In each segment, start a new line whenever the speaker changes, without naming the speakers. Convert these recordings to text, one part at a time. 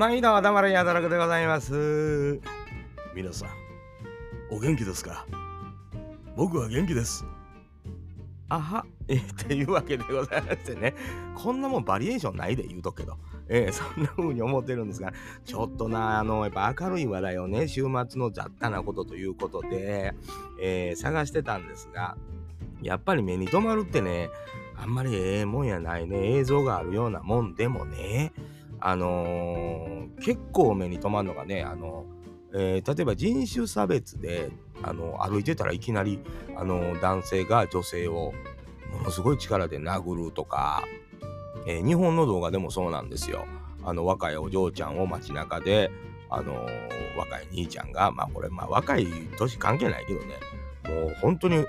毎度黙れやだらくでございます。皆さん、お元気ですか？僕は元気です。あは、えー、っていうわけでございましてね、こんなもんバリエーションないで言うとくけど、えー、そんな風に思ってるんですが、ちょっとな、あの、やっぱ明るい話題をね、週末の雑多なことということで、えー探してたんですが、やっぱり目に留まるってね、あんまりええもんやないね、映像があるようなもんでもね、あのー結構目に留まるのがね、あのえー例えば人種差別であの歩いてたらいきなりあの男性が女性をものすごい力で殴るとか、えー日本の動画でもそうなんですよ。あの若いお嬢ちゃんを街中であの若い兄ちゃんがまあこれまあ若い年関係ないけどねもう本当に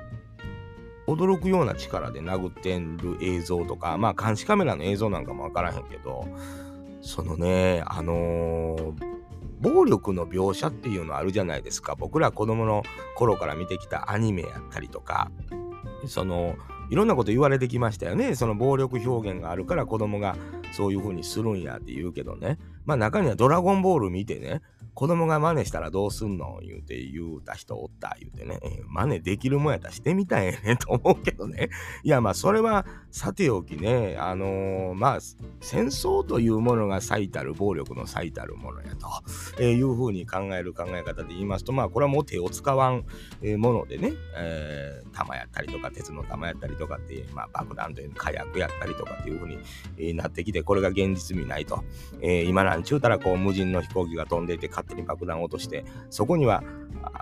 驚くような力で殴ってる映像とかまあ監視カメラの映像なんかもわからへんけどそのねあのー暴力の描写っていうのあるじゃないですか。僕ら子供の頃から見てきたアニメやったりとか。そのいろんなこと言われてきましたよね。その暴力表現があるから子供がそういう風にするんやって言うけどね。まあ中には「ドラゴンボール」見てね子供が真似したらどうすんの？言うて言うた人おった言うてね、えー真似できるもんやったらしてみたいねと思うけどね。いやまあそれはさておきねあのーまあ戦争というものが最たる暴力の最たるものやと、えーいうふうに考える考え方で言いますとまあこれはもう手を使わん、えものでね、えー弾やったりとか鉄の弾やったりとかって、まあ、爆弾という火薬やったりとかっていうふうに、なってきてこれが現実味ないと、えー今なんちゅうたらこう無人の飛行機が飛んでいて勝手に爆弾を落としてそこには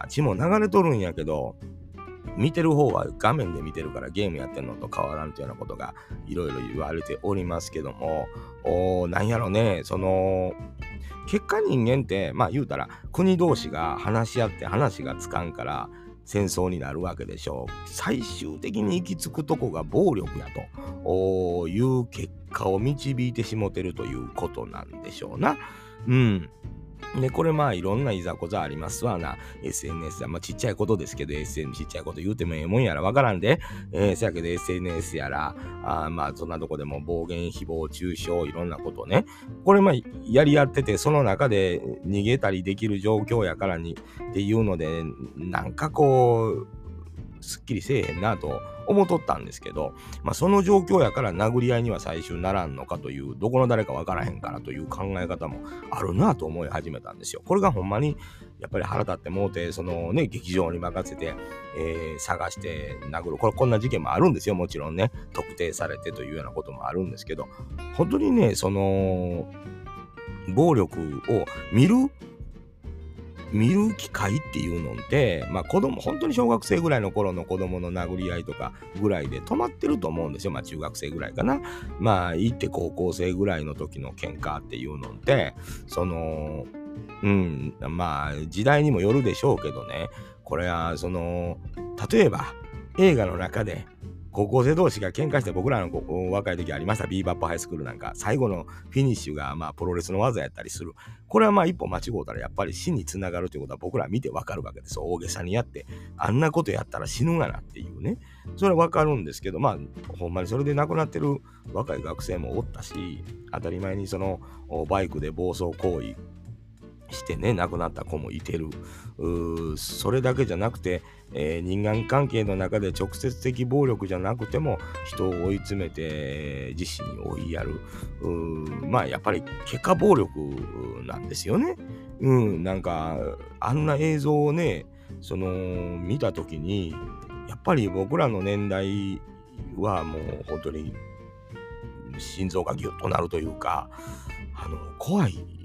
血も流れとるんやけど見てる方は画面で見てるからゲームやってるのと変わらんというようなことがいろいろ言われておりますけどもおなんやろねその結果人間ってまあ言うたら国同士が話し合って話がつかんから戦争になるわけでしょう。最終的に行き着くとこが暴力やという結果を導いてしもてるということなんでしょうな。うん。で、これまあいろんないざこざありますわな。SNS は、まあちっちゃいことですけど、SN ちっちゃいこと言うてもええもんやらわからんで、えー、せやけど SNS やら、あまあそんなとこでも暴言、誹謗中傷、いろんなことね。これまあやり合ってて、その中で逃げたりできる状況やからにっていうので、なんかこう、すっきりせえへんなと思っとったんですけど、まあ、その状況やから殴り合いには最終ならんのかという、どこの誰かわからへんからという考え方もあるなと思い始めたんですよ。これがほんまにやっぱり腹立ってもうて、そのね、劇場に任せて、えー探して殴る。これこんな事件もあるんですよ、もちろんね。特定されてというようなこともあるんですけど、本当にね、その、暴力を見る見る機会っていうのって、まあ子供、本当に小学生ぐらいの頃の子供の殴り合いとかぐらいで止まってると思うんですよ。まあ中学生ぐらいかな。まあ行って高校生ぐらいの時の喧嘩っていうのって、その、うん、まあ時代にもよるでしょうけどね。これは、その、例えば映画の中で高校生同士が喧嘩して僕らの若い時ありました。ビーバップハイスクールなんか。最後のフィニッシュがまあプロレスの技やったりする。これはまあ一歩間違うたらやっぱり死につながるということは僕ら見てわかるわけです大げさにやって。あんなことやったら死ぬがなっていうね。それはわかるんですけどまあほんまにそれで亡くなってる若い学生もおったし当たり前にそのバイクで暴走行為してね亡くなった子もいてるそれだけじゃなくて、えー人間関係の中で直接的暴力じゃなくても人を追い詰めて自死に追いやるまあやっぱり結果暴力なんですよね。うんなんかあんな映像をねその見た時にやっぱり僕らの年代はもう本当に心臓がギュッとなるというかあの怖い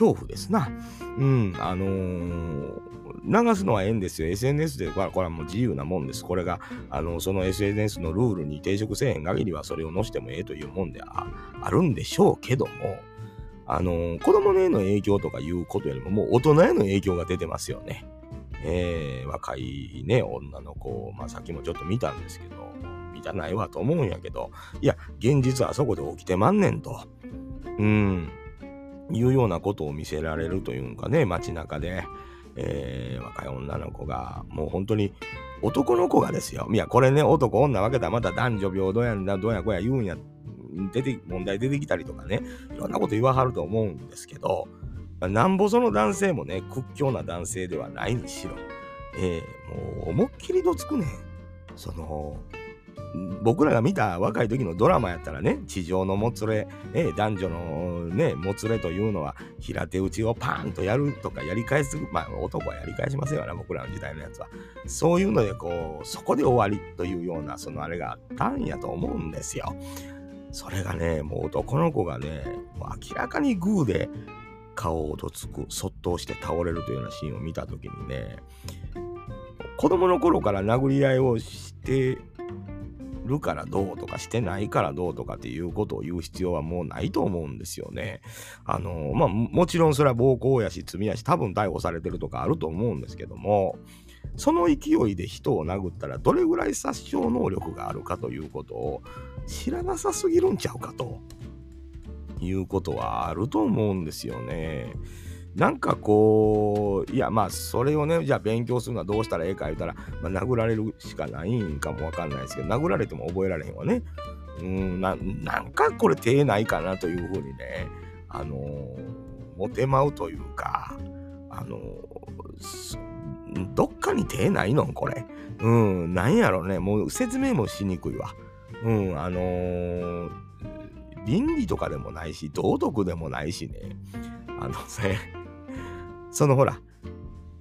恐怖ですな。うん、あのー流すのはええんですよ。SNS で、これはもう自由なもんです。これが、あの、その SNS のルールに抵触せえへん限りは、それを載せてもええというもんでああるんでしょうけども、あのー子供への影響とかいうことよりも、もう大人への影響が出てますよね。えー若いね、女の子、まあさっきもちょっと見たんですけど、見たないわと思うんやけど、いや、現実はそこで起きてまんねんと。うん。いうようなことを見せられるというかね、街中で、えー若い女の子が、もう本当に男の子がですよ。いや、これね、男女分けたらまた男女平等やんだ、どうやこうや言うんや、出て、問題出てきたりとかね、いろんなこと言わはると思うんですけど、なんぼその男性もね、屈強な男性ではないにしろ、えー、もう思いっきりどつくね。その、僕らが見た若い時のドラマやったらね、地上のもつれ、え男女のね、もつれというのは平手打ちをパーンとやるとかやり返す、まあ男はやり返しませんよね、僕らの時代のやつは。そういうのでこう、そこで終わりというような、そのあれがあったんやと思うんですよ。それがね、もう男の子がね、もう明らかにグーで顔をどつく、そっとして倒れるというようなシーンを見た時にね、子供の頃から殴り合いをしてるからどうとかしてないからどうとかっていうことを言う必要はもうないと思うんですよね。あのまあもちろんそれは暴行やし罪やし多分逮捕されてるとかあると思うんですけどもその勢いで人を殴ったらどれぐらい殺傷能力があるかということを知らなさすぎるんちゃうかということはあると思うんですよね。なんかこう、いやまあそれをね、じゃあ勉強するのはどうしたらええか言うたら、まあ、殴られるしかないんかもわかんないですけど、殴られても覚えられへんわね。うんな、んかこれ手ないかなというふうにね、あのー、モテまうというか、あのー、どっかに手ないのこれ。うん、なんやろね。もう説明もしにくいわ。うん、あのー、倫理とかでもないし、道徳でもないしね。あのね、そのほら、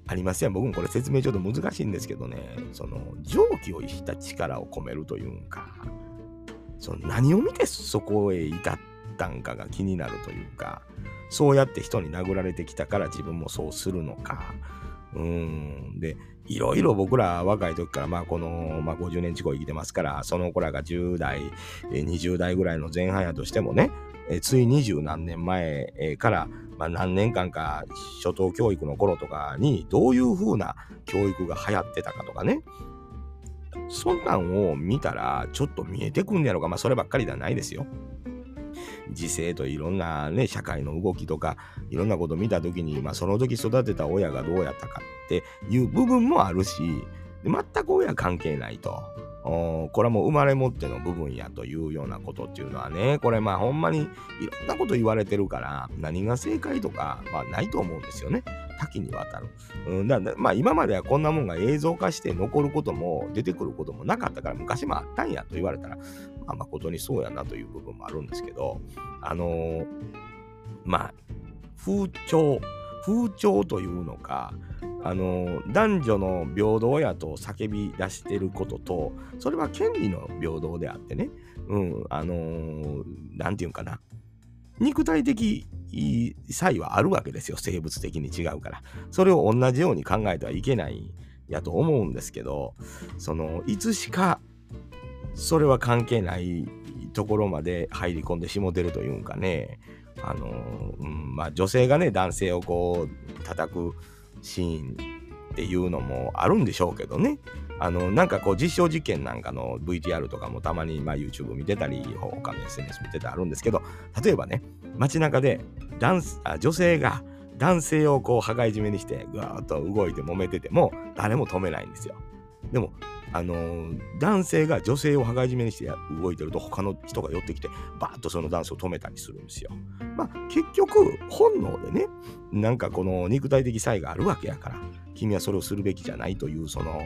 ありますやん。僕もこれ説明ちょっと難しいんですけどね、その蒸気を逸した力を込めるというんか、その何を見てそこへ至ったんかが気になるというか、そうやって人に殴られてきたから自分もそうするのか、うん。で、いろいろ僕ら若い時から、まあこの、まあ50年近く生きてますから、その子らが10代、20代ぐらいの前半やとしてもね、えつい二十何年前から、まあ、何年間か初等教育の頃とかにどういう風な教育が流行ってたかとかねそんなんを見たらちょっと見えてくんやろうかまあそればっかりではないですよ。時勢といろんなね社会の動きとかいろんなこと見た時に、まあ、その時育てた親がどうやったかっていう部分もあるし全く親関係ないと。これはもう生まれ持っての部分やというようなことっていうのはね、これまあほんまにいろんなこと言われてるから何が正解とか、まあないと思うんですよね。多岐にわたる。うん、だまあ今まではこんなもんが映像化して残ることも出てくることもなかったから昔もあったんやと言われたら、まあ誠にそうやなという部分もあるんですけど、あのー、まあ風潮、風潮というのか、あの男女の平等やと叫び出してることとそれは権利の平等であってね。うんあの何、て言うんかな。肉体的差異はあるわけですよ。生物的に違うから。それを同じように考えてはいけないやと思うんですけどそのいつしかそれは関係ないところまで入り込んでしもてるというかね。あの、うん、まあ女性がね男性をこう叩くシーンっていうのもあるんでしょうけどね。あの、なんかこう実証実験なんかの VTR とかもたまにまあ YouTube 見てたり、他の SNS 見てたりあるんですけど、例えばね、街中で男あ女性が男性をこう羽交い締めにしてぐーっと動いて揉めてても誰も止めないんですよ。でも、あの、男性が女性を羽交い締めにして動いてると他の人が寄ってきてバーッとそのダンスを止めたりするんですよ。まあ結局本能でねなんかこの肉体的差異があるわけやから君はそれをするべきじゃないというその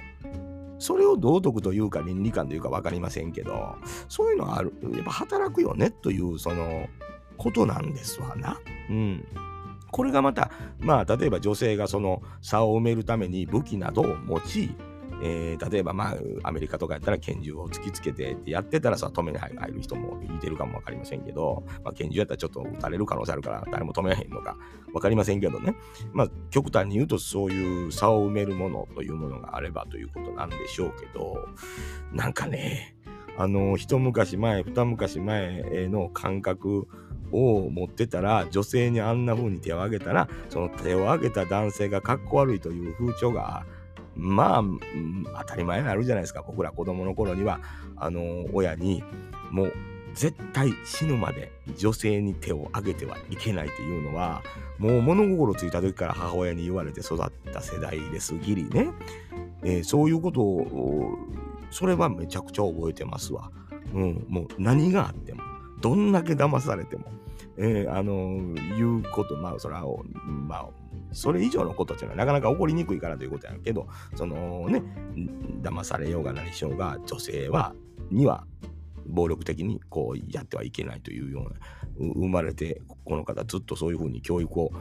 それを道徳というか倫理観というか分かりませんけどそういうのはあるやっぱ働くよねというそのことなんですわな。うん。これがまたまあ例えば女性がその差を埋めるために武器などを用いえー、例えば、まあ、アメリカとかやったら拳銃を突きつけてってやってたらさ、止めに入る人もいてるかもわかりませんけど、まあ、拳銃やったらちょっと撃たれる可能性あるから誰も止めへんのかわかりませんけどね。まあ、極端に言うとそういう差を埋めるものというものがあればということなんでしょうけど、なんかね、あの、一昔前、二昔前の感覚を持ってたら、女性にあんな風に手を挙げたら、その手を挙げた男性がかっこ悪いという風潮がまあ、当たり前になるじゃないですか。僕ら子供の頃には、あの、親に、もう、絶対死ぬまで女性に手を挙げてはいけないっていうのは、もう物心ついた時から母親に言われて育った世代ですぎりね。えー、そういうことを、それはめちゃくちゃ覚えてますわ。うん、もう何があっても。どんだけ騙されても、えー、あのいうことまあそれはまあそれ以上のことっていうのはなかなか起こりにくいからということやけどそのね騙されようが何しようが女性はには暴力的にこうやってはいけないというような生まれてこの方ずっとそういうふうに教育を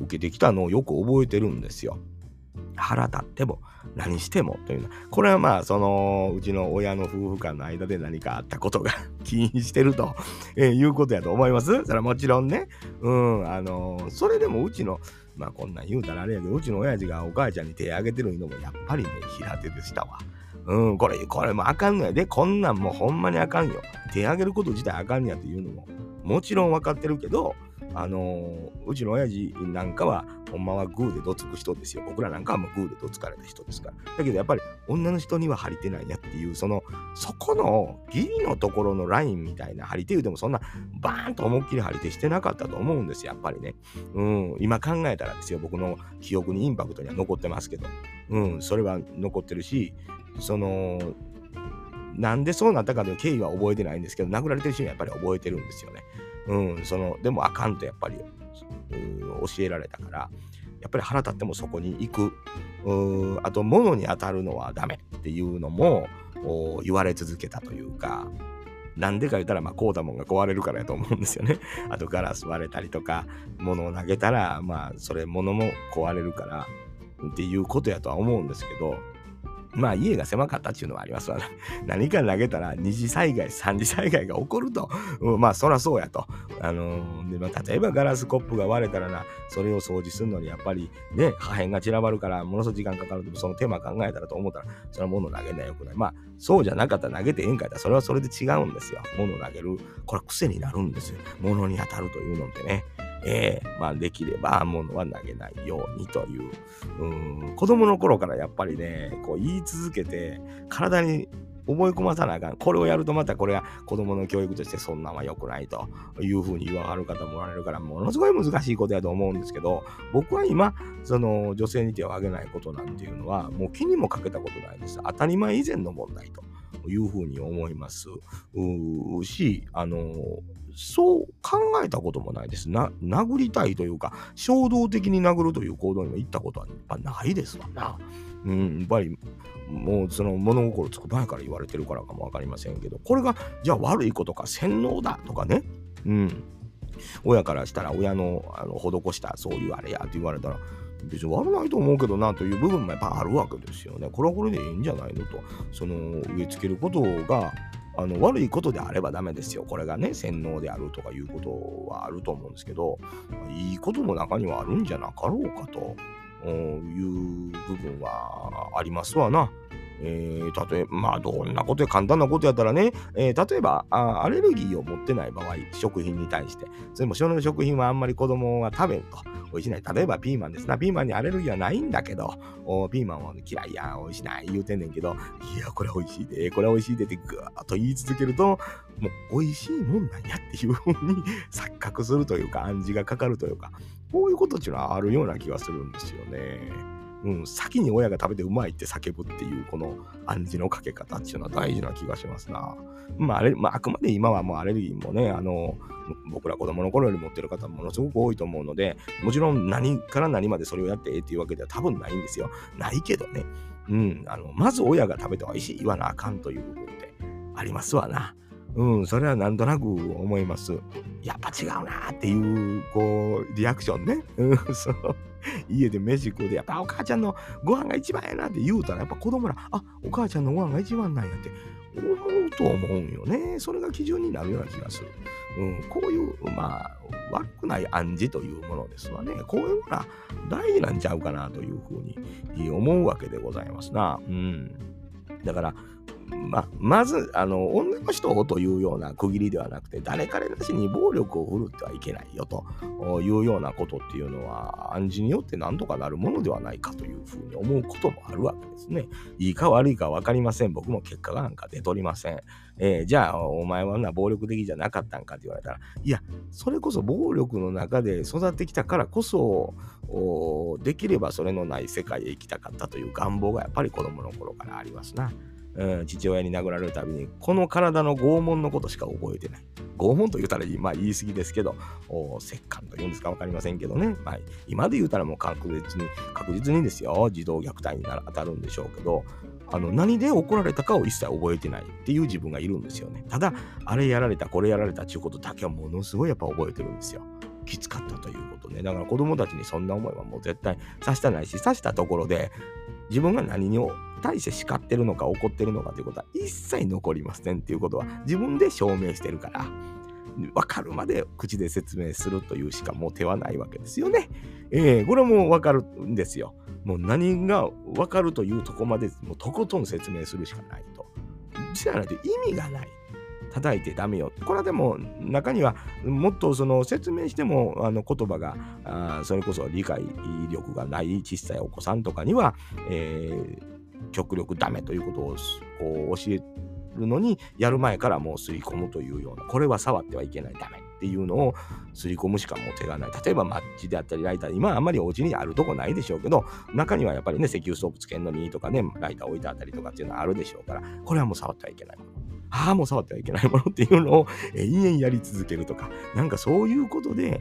受けてきたのをよく覚えてるんですよ。腹立っても何してもというのこれはまあそのうちの親の夫婦間の間で何かあったことが 起因してると、えー、いうことやと思います。それはもちろんね。うんあのー、それでもうちのまあこんなん言うたらあれやけどうちの親父がお母ちゃんに手挙げてるのもやっぱりね平手でしたわ。うん、これ、これもあかんのやで。こんなんもうほんまにあかんよ。手挙げること自体あかんやっていうのも、もちろんわかってるけど、あのー、うちの親父なんかは、ほんまはグーでどつく人ですよ。僕らなんかはもうグーでどつかれた人ですから。だけどやっぱり女の人には張り手ないやっていう、その、そこの義理のところのラインみたいな張り手言うてもそんなバーンと思いっきり張り手してなかったと思うんです、やっぱりね。うん、今考えたらですよ、僕の記憶にインパクトには残ってますけど、うん、それは残ってるし、その、なんでそうなったかという経緯は覚えてないんですけど、殴られてるシーンはやっぱり覚えてるんですよね。うん、その、でもあかんとやっぱり、教えられたから、やっぱり腹立ってもそこに行く。あと、物に当たるのはダメっていうのも言われ続けたというか、なんでか言ったら、まあ、こうだもんが壊れるからやと思うんですよね。あと、ガラス割れたりとか、物を投げたら、まあ、それ、物も壊れるから、っていうことやとは思うんですけど、まあ家が狭かったっていうのはありますわ、ね。何か投げたら二次災害、三次災害が起こると。うん、まあそらそうやと。あのー、でまあ、例えばガラスコップが割れたらな、それを掃除するのにやっぱりね、破片が散らばるからものすごい時間かかると、その手間考えたらと思ったら、それは物投げないよくない。まあそうじゃなかったら投げてええんかいったら、それはそれで違うんですよ。物投げる。これ癖になるんですよ。物に当たるというのってね。えー、まあ、できれば物は投げないようにという、うん、子供の頃からやっぱりね、こう言い続けて、体に覚え込まさなあかん。これをやるとまたこれが子供の教育としてそんなんは良くないというふうに言わはる方もおられるから、ものすごい難しいことやと思うんですけど、僕は今、その女性に手を挙げないことなんていうのは、もう気にもかけたことないです。当たり前以前の問題というふうに思いますし、あのそう考えたこともないです。な、殴りたいというか、衝動的に殴るという行動にも行ったことはやっぱないですわな。うん、やっぱり、もうその物心つく前から言われてるからかもわかりませんけど、これが、じゃあ悪いことか、洗脳だとかね。うん。親からしたら、親のあの施したそういうあれやって言われたら、別に悪ないと思うけどなという部分もやっぱあるわけですよね。これはこれでいいんじゃないのと。その植え付けることがあの悪いことであればダメですよ。これがね、洗脳であるとかいうことはあると思うんですけど、いいことも中にはあるんじゃなかろうかという部分はありますわな。えー、例えば、まあ、どんなことや簡単なことやったらね、えー、例えばあ、アレルギーを持ってない場合、食品に対して、それもその食品はあんまり子供が食べんと、美味しない。例えばピーマンですな。ピーマンにアレルギーはないんだけど、おピーマンは嫌いや、美味しない言うてんねんけど、いや、これ美味しいで、これ美味しいでってぐーっと言い続けると、もう美味しいもんなんやっていうふうに錯覚するというか、暗示がかかるというか、こういうことっていうのはあるような気がするんですよね。うん、先に親が食べてうまいって叫ぶっていうこの暗示のかけ方っていうのは大事な気がしますな。まああれ、まあ、あくまで今はもうアレルギーもね、あの、僕ら子供の頃より持ってる方ものすごく多いと思うので、もちろん何から何までそれをやってええっていうわけでは多分ないんですよ。ないけどね。うん、あの、まず親が食べて美味しい言わなあかんという部分ってありますわな。うん、それはなんとなく思います。やっぱ違うなっていう、こう、リアクションね。うん、そう。家で飯食うで、やっぱお母ちゃんのご飯が一番やなって言うたら、やっぱ子供ら、あ、お母ちゃんのご飯が一番なんやって思うと思うんよね。それが基準になるような気がする。うん、こういう、まあ、悪くない暗示というものですわね。こういうのが大事なんちゃうかなというふうに思うわけでございますな。うん。だから、ままず、あの、女の人をというような区切りではなくて、誰彼なしに暴力を振るってはいけないよというようなことっていうのは、暗示によって何とかなるものではないかというふうに思うこともあるわけですね。いいか悪いか分かりません。僕も結果がなんか出とりません。えー、じゃあ、お前はな暴力的じゃなかったんかって言われたら、いや、それこそ暴力の中で育ってきたからこそ、できればそれのない世界へ行きたかったという願望がやっぱり子供の頃からありますな。うん、父親に殴られるたびに、この体の拷問のことしか覚えてない。拷問と言ったら、まあ言い過ぎですけど、折檻と言うんですか分かりませんけどね。まあ、今で言うたらもう確実に、確実にですよ、児童虐待に当たるんでしょうけど、あの何で怒られたかを一切覚えてないっていう自分がいるんですよね。ただ、あれやられた、これやられたっていうことだけはものすごいやっぱ覚えてるんですよ。きつかったということね。だから子供たちにそんな思いはもう絶対させたないし、さしたところで自分が何に対して叱ってるのか怒ってるのかということは一切残りませんっていうことは自分で証明してるから。分かるまで口で説明するというしかもう手はないわけですよね。えー、これも分かるんですよ。もう何が分かるというとこまでもうとことん説明するしかないと。じゃないと意味がない。叩いてダメよ。これはでも中にはもっとその説明してもあの言葉があそれこそ理解力がない小さいお子さんとかには、えー、極力ダメということをこう教えるのにやる前からもう刷り込むというようなこれは触ってはいけないダメっていうのを刷り込むしかもう手がない。例えばマッチであったりライター今あんまりお家にあるとこないでしょうけど中にはやっぱりね石油ストーブつけんのにとかねライター置いてあったりとかっていうのはあるでしょうからこれはもう触ってはいけないああもう触ってはいけないものっていうのを延々やり続けるとかなんかそういうことで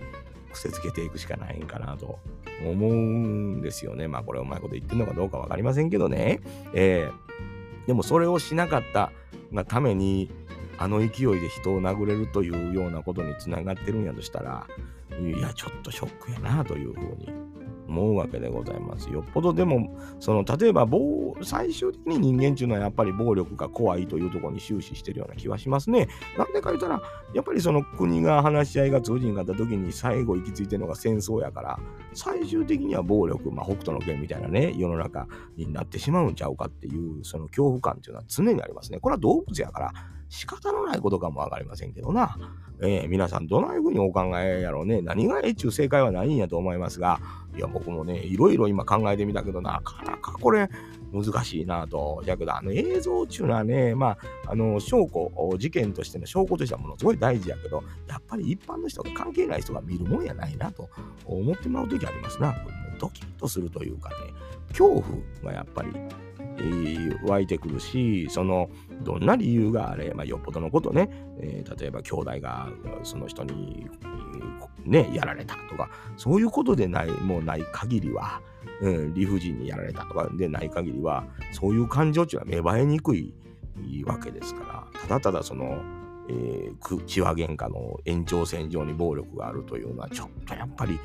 癖づけていくしかないんかなと思うんですよね。まあこれうまいこと言ってるのかどうか分かりませんけどね。えー、でもそれをしなかったがためにあの勢いで人を殴れるというようなことにつながってるんやとしたらいやちょっとショックやなというふうに思うわけでございます。よっぽどでも、その例えば最終的に人間っていうのはやっぱり暴力が怖いというところに終始してるような気はしますね。なんでか言ったら、やっぱりその国が話し合いが通じんかった時に最後行き着いてるのが戦争やから、最終的には暴力、まあ、北斗の拳みたいなね、世の中になってしまうんちゃうかっていう、その恐怖感っていうのは常にありますね。これは動物やから、仕方のないことかもわかりませんけどな。えー、皆さんどないふうにお考えやろうね。何がえっちゅう正解はないんやと思いますが、いや、僕もね、いろいろ今考えてみたけど、なかなかこれ難しいなと。だけど、あの映像っていうのはね、まあ、あの、証拠、事件としての証拠としてはものすごい大事やけど、やっぱり一般の人が関係ない人が見るもんやないなと思ってまう時ありますな。ドキッとするというかね、恐怖がやっぱり湧いてくるし、その、どんな理由があれ、まあ、よっぽどのことね、えー、例えば兄弟がその人に、ね、やられたとか、そういうことでない、もうない限りは、うん、理不尽にやられたとかでない限りは、そういう感情っていうのは芽生えにくいわけですから、ただただその、えー、血は喧嘩の延長線上に暴力があるというのはちょっとやっぱり、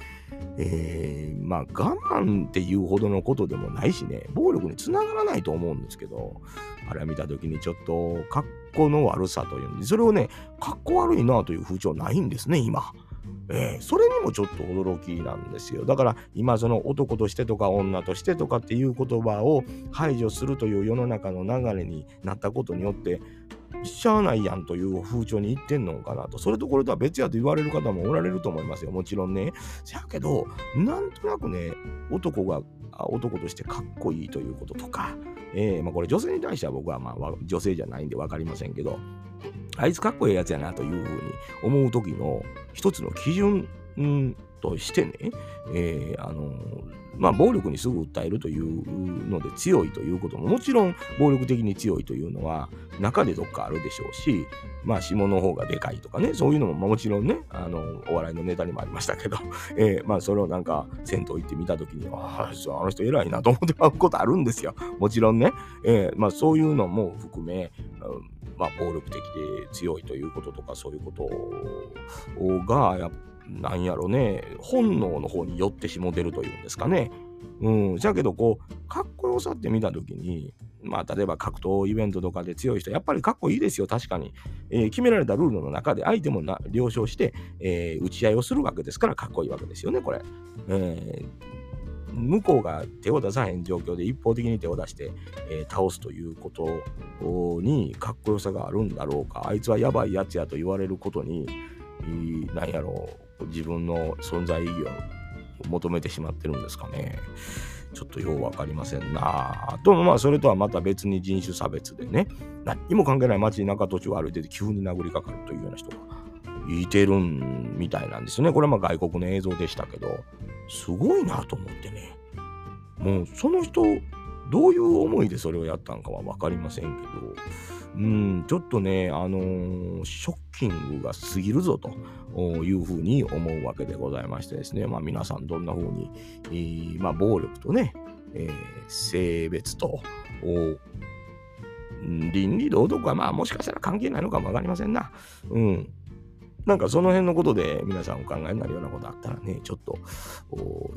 えー、まあ我慢っていうほどのことでもないしね暴力につながらないと思うんですけどあれ見た時にちょっと格好の悪さというそれをね格好悪いなという風潮ないんですね今。えー、それにもちょっと驚きなんですよ。だから今その男としてとか女としてとかっていう言葉を排除するという世の中の流れになったことによってしゃあないやんという風潮に言ってんのかなと。それとこれとは別やと言われる方もおられると思いますよ。もちろんね。せやけど、なんとなくね、男が男としてかっこいいということとか、えー、まあこれ女性に対しては僕はまあ女性じゃないんで分かりませんけど、あいつかっこいいやつやなというふうに思う時の一つの基準、としてね、えー、あのまあ、暴力にすぐ訴えるというので強いということももちろん暴力的に強いというのは中でどっかあるでしょうし、まあ、下の方がでかいとかねそういうのももちろんねあのお笑いのネタにもありましたけど、えー、まあ、それをなんか銭湯行ってみた時にああの人偉いなと思ってまうことあるんですよ。もちろんね、えー、ま、そういうのも含め、うんまあ、暴力的で強いということとかそういうことがやなんやろね、本能の方に寄ってしもてるというんですかね。うん、じゃけどこう、かっこよさって見たときに、まあ、例えば格闘イベントとかで強い人、やっぱりかっこいいですよ、確かに。えー、決められたルールの中で相手もな了承して、えー、打ち合いをするわけですから、かっこいいわけですよね、これ。えー向こうが手を出さへん状況で一方的に手を出して、えー、倒すということにかっこよさがあるんだろうかあいつはやばいやつやと言われることに何やろう自分の存在意義を求めてしまってるんですかね。ちょっとよう分かりませんなあ。とまあそれとはまた別に人種差別でね何にも関係ない街中途中歩いてて急に殴りかかるというような人がいてるみたいなんですよね。これはまあ外国の映像でしたけどすごいなと思ってね。もうその人どういう思いでそれをやったんかは分かりませんけど、うん、ちょっとね、あのー、ショッキングが過ぎるぞというふうに思うわけでございましてですね、まあ皆さんどんなふうに、えー、まあ暴力とね、えー、性別と、倫理道徳はまあもしかしたら関係ないのかも分かりませんな。うん。なんかその辺のことで皆さんお考えになるようなことあったらね、ちょっと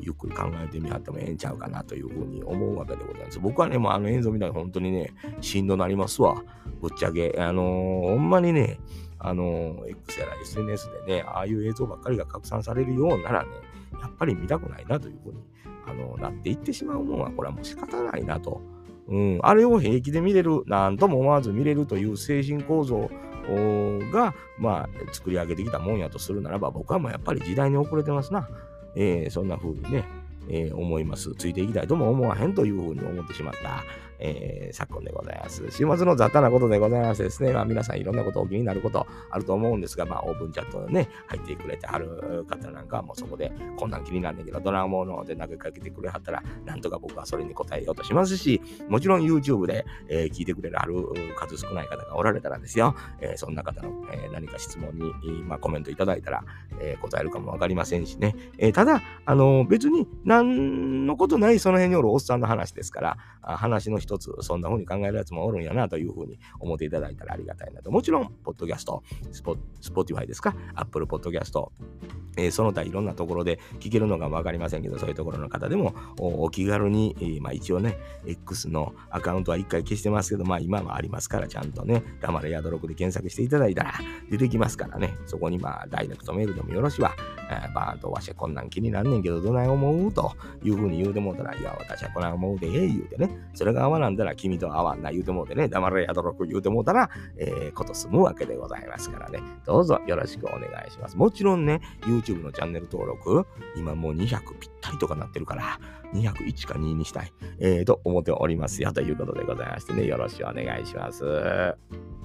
ゆっくり考えてみはってもええんちゃうかなというふうに思うわけでございます。僕はね、もうあの映像見たら本当にね、しんどなりますわ。ぶっちゃけ。あのー、ほんまにね、あのー、X やら SNS でね、ああいう映像ばっかりが拡散されるようならね、やっぱり見たくないなというふうに、あのー、なっていってしまうもんは、これはもう仕方ないなと。うん、あれを平気で見れる、なんとも思わず見れるという精神構造が、まあ、作り上げてきたもんやとするならば、僕はもうやっぱり時代に遅れてますな。えー、そんな風にね、えー、思います。ついていきたいとも思わへんというふうに思ってしまった、えー、昨今でございます。週末の雑多なことでございましてですね、まあ、皆さんいろんなことお気になることあると思うんですが、まあ、オープンチャットでね、入ってくれてはる方なんかはもうそこで、こんなん気になるんだけど、ドラマので投げかけてくれはったら、なんとか僕はそれに答えようとしますし、もちろん YouTube で、えー、聞いてくれるある数少ない方がおられたらですよ、えー、そんな方の、えー、何か質問に、まあ、コメントいただいたら、えー、答えるかもわかりませんしね、えー、ただ、あの別に何のことないその辺におるおっさんの話ですから、話の一つ、そんな風に考えるやつもおるんやなという風に思っていただいたらありがたいなと。もちろん、ポッドキャスト、スポ Spotify ですか、 Apple ポッドキャスト、えー、その他いろんなところで聞けるのか分かりませんけど、そういうところの方でもお気軽に、えー、まあ一応ね、X のアカウントは一回消してますけど、まあ今はありますから、ちゃんとね、黙れやどろくで検索していただいたら出てきますからね、そこにまあダイレクトメールでもよろしいわ、えー、バーンとわしはこんなん気になんねんけど、どない思う？というふうに言うてもうたら、いや、私はこない思うでええ言うてね、それが合わなんだら君と合わんな言うてもうてね、黙れやどろく言うてもうたら、えー、こと済むわけでございますからね、どうぞよろしくお願いします。もちろんね、YouTube のチャンネル登登録、今もう200ぴったりとかなってるから、201か2にしたい、えー、と思っておりますよということでございましてね、よろしくお願いします。